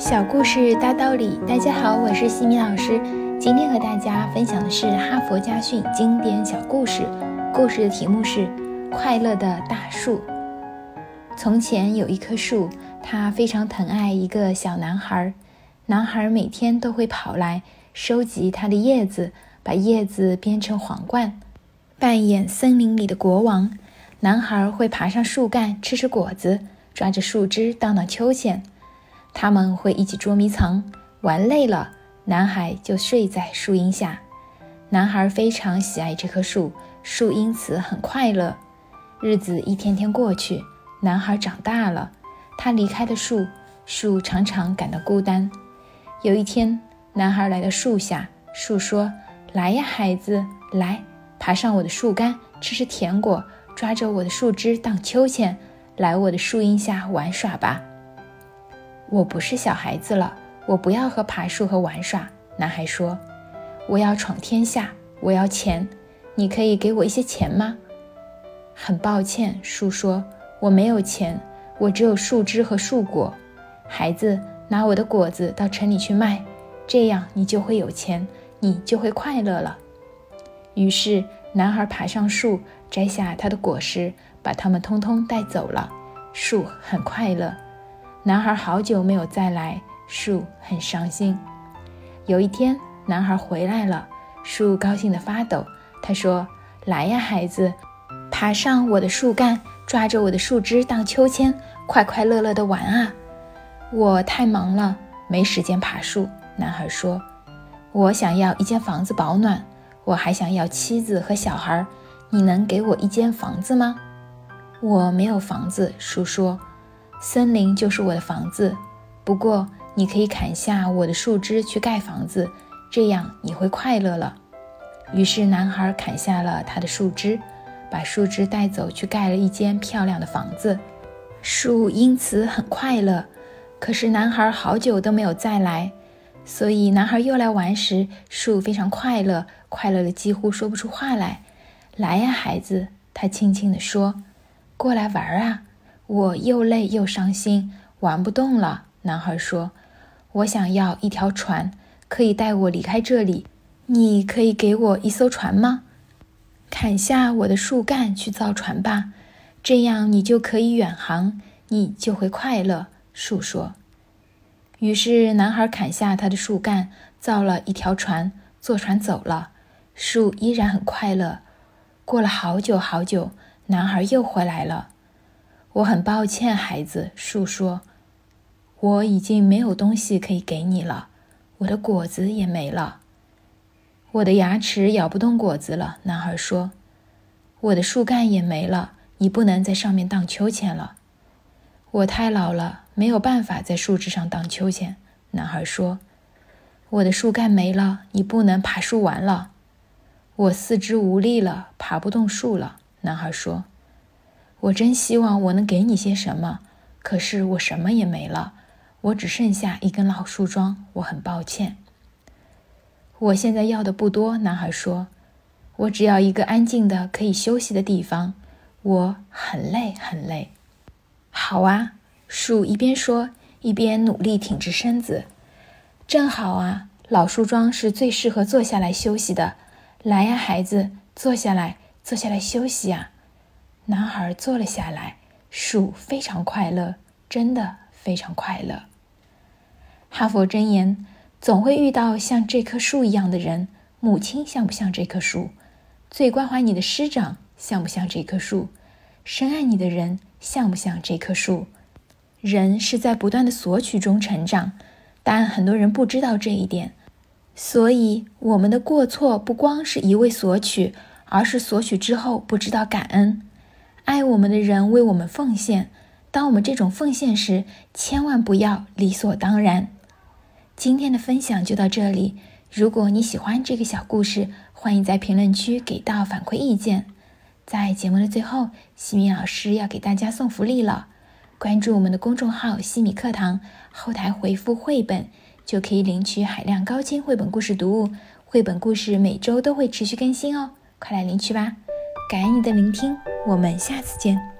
小故事大道理，大家好，我是西米老师。今天和大家分享的是哈佛家训经典小故事。故事的题目是《快乐的大树》。从前有一棵树，它非常疼爱一个小男孩。男孩每天都会跑来收集它的叶子，把叶子编成皇冠，扮演森林里的国王。男孩会爬上树干吃吃果子，抓着树枝荡荡秋千。他们会一起捉迷藏，玩累了，男孩就睡在树荫下。男孩非常喜爱这棵树，树因此很快乐。日子一天天过去，男孩长大了，他离开了树，树常常感到孤单。有一天，男孩来到树下，树说：“来呀，孩子，来，爬上我的树干，吃吃甜果，抓着我的树枝荡秋千，来我的树荫下玩耍吧。”我不是小孩子了，我不要和爬树和玩耍。男孩说：“我要闯天下，我要钱，你可以给我一些钱吗？”很抱歉，树说：“我没有钱，我只有树枝和树果。”孩子，拿我的果子到城里去卖，这样你就会有钱，你就会快乐了。于是，男孩爬上树，摘下它的果实，把它们通通带走了。树很快乐。男孩好久没有再来，树很伤心。有一天，男孩回来了，树高兴得发抖。他说：“来呀，孩子，爬上我的树干，抓着我的树枝荡秋千，快快乐乐地玩啊！”我太忙了，没时间爬树。男孩说：“我想要一间房子保暖，我还想要妻子和小孩。你能给我一间房子吗？”我没有房子，树说。森林就是我的房子，不过你可以砍下我的树枝去盖房子，这样你会快乐了。于是男孩砍下了他的树枝，把树枝带走去盖了一间漂亮的房子，树因此很快乐。可是男孩好久都没有再来，所以男孩又来玩时，树非常快乐，快乐的几乎说不出话来。来呀，孩子，他轻轻地说：“过来玩啊。”我又累又伤心，玩不动了。男孩说：“我想要一条船，可以带我离开这里。你可以给我一艘船吗？砍下我的树干去造船吧，这样你就可以远航，你就会快乐。”树说。于是男孩砍下他的树干，造了一条船，坐船走了。树依然很快乐。过了好久好久，男孩又回来了。我很抱歉，孩子。树说：“我已经没有东西可以给你了，我的果子也没了，我的牙齿咬不动果子了。”男孩说：“我的树干也没了，你不能在上面荡秋千了。”我太老了，没有办法在树枝上荡秋千。男孩说：“我的树干没了，你不能爬树玩了。”我四肢无力了，爬不动树了。男孩说。我真希望我能给你些什么，可是我什么也没了，我只剩下一根老树桩。我很抱歉。我现在要的不多，男孩说，我只要一个安静的可以休息的地方。我很累，很累。好啊，树一边说一边努力挺直身子。正好啊，老树桩是最适合坐下来休息的。来呀，孩子，坐下来，坐下来休息啊。男孩坐了下来，树非常快乐，真的非常快乐。哈佛箴言：总会遇到像这棵树一样的人。母亲像不像这棵树？最关怀你的师长像不像这棵树？深爱你的人像不像这棵树？人是在不断的索取中成长，但很多人不知道这一点，所以我们的过错不光是一味索取，而是索取之后不知道感恩。爱我们的人为我们奉献，当我们这种奉献时，千万不要理所当然。今天的分享就到这里。如果你喜欢这个小故事，欢迎在评论区给到反馈意见。在节目的最后，西米老师要给大家送福利了。关注我们的公众号“西米课堂”，后台回复“绘本”，就可以领取海量高清绘本故事读物。绘本故事每周都会持续更新哦，快来领取吧！感恩你的聆听，我们下次见。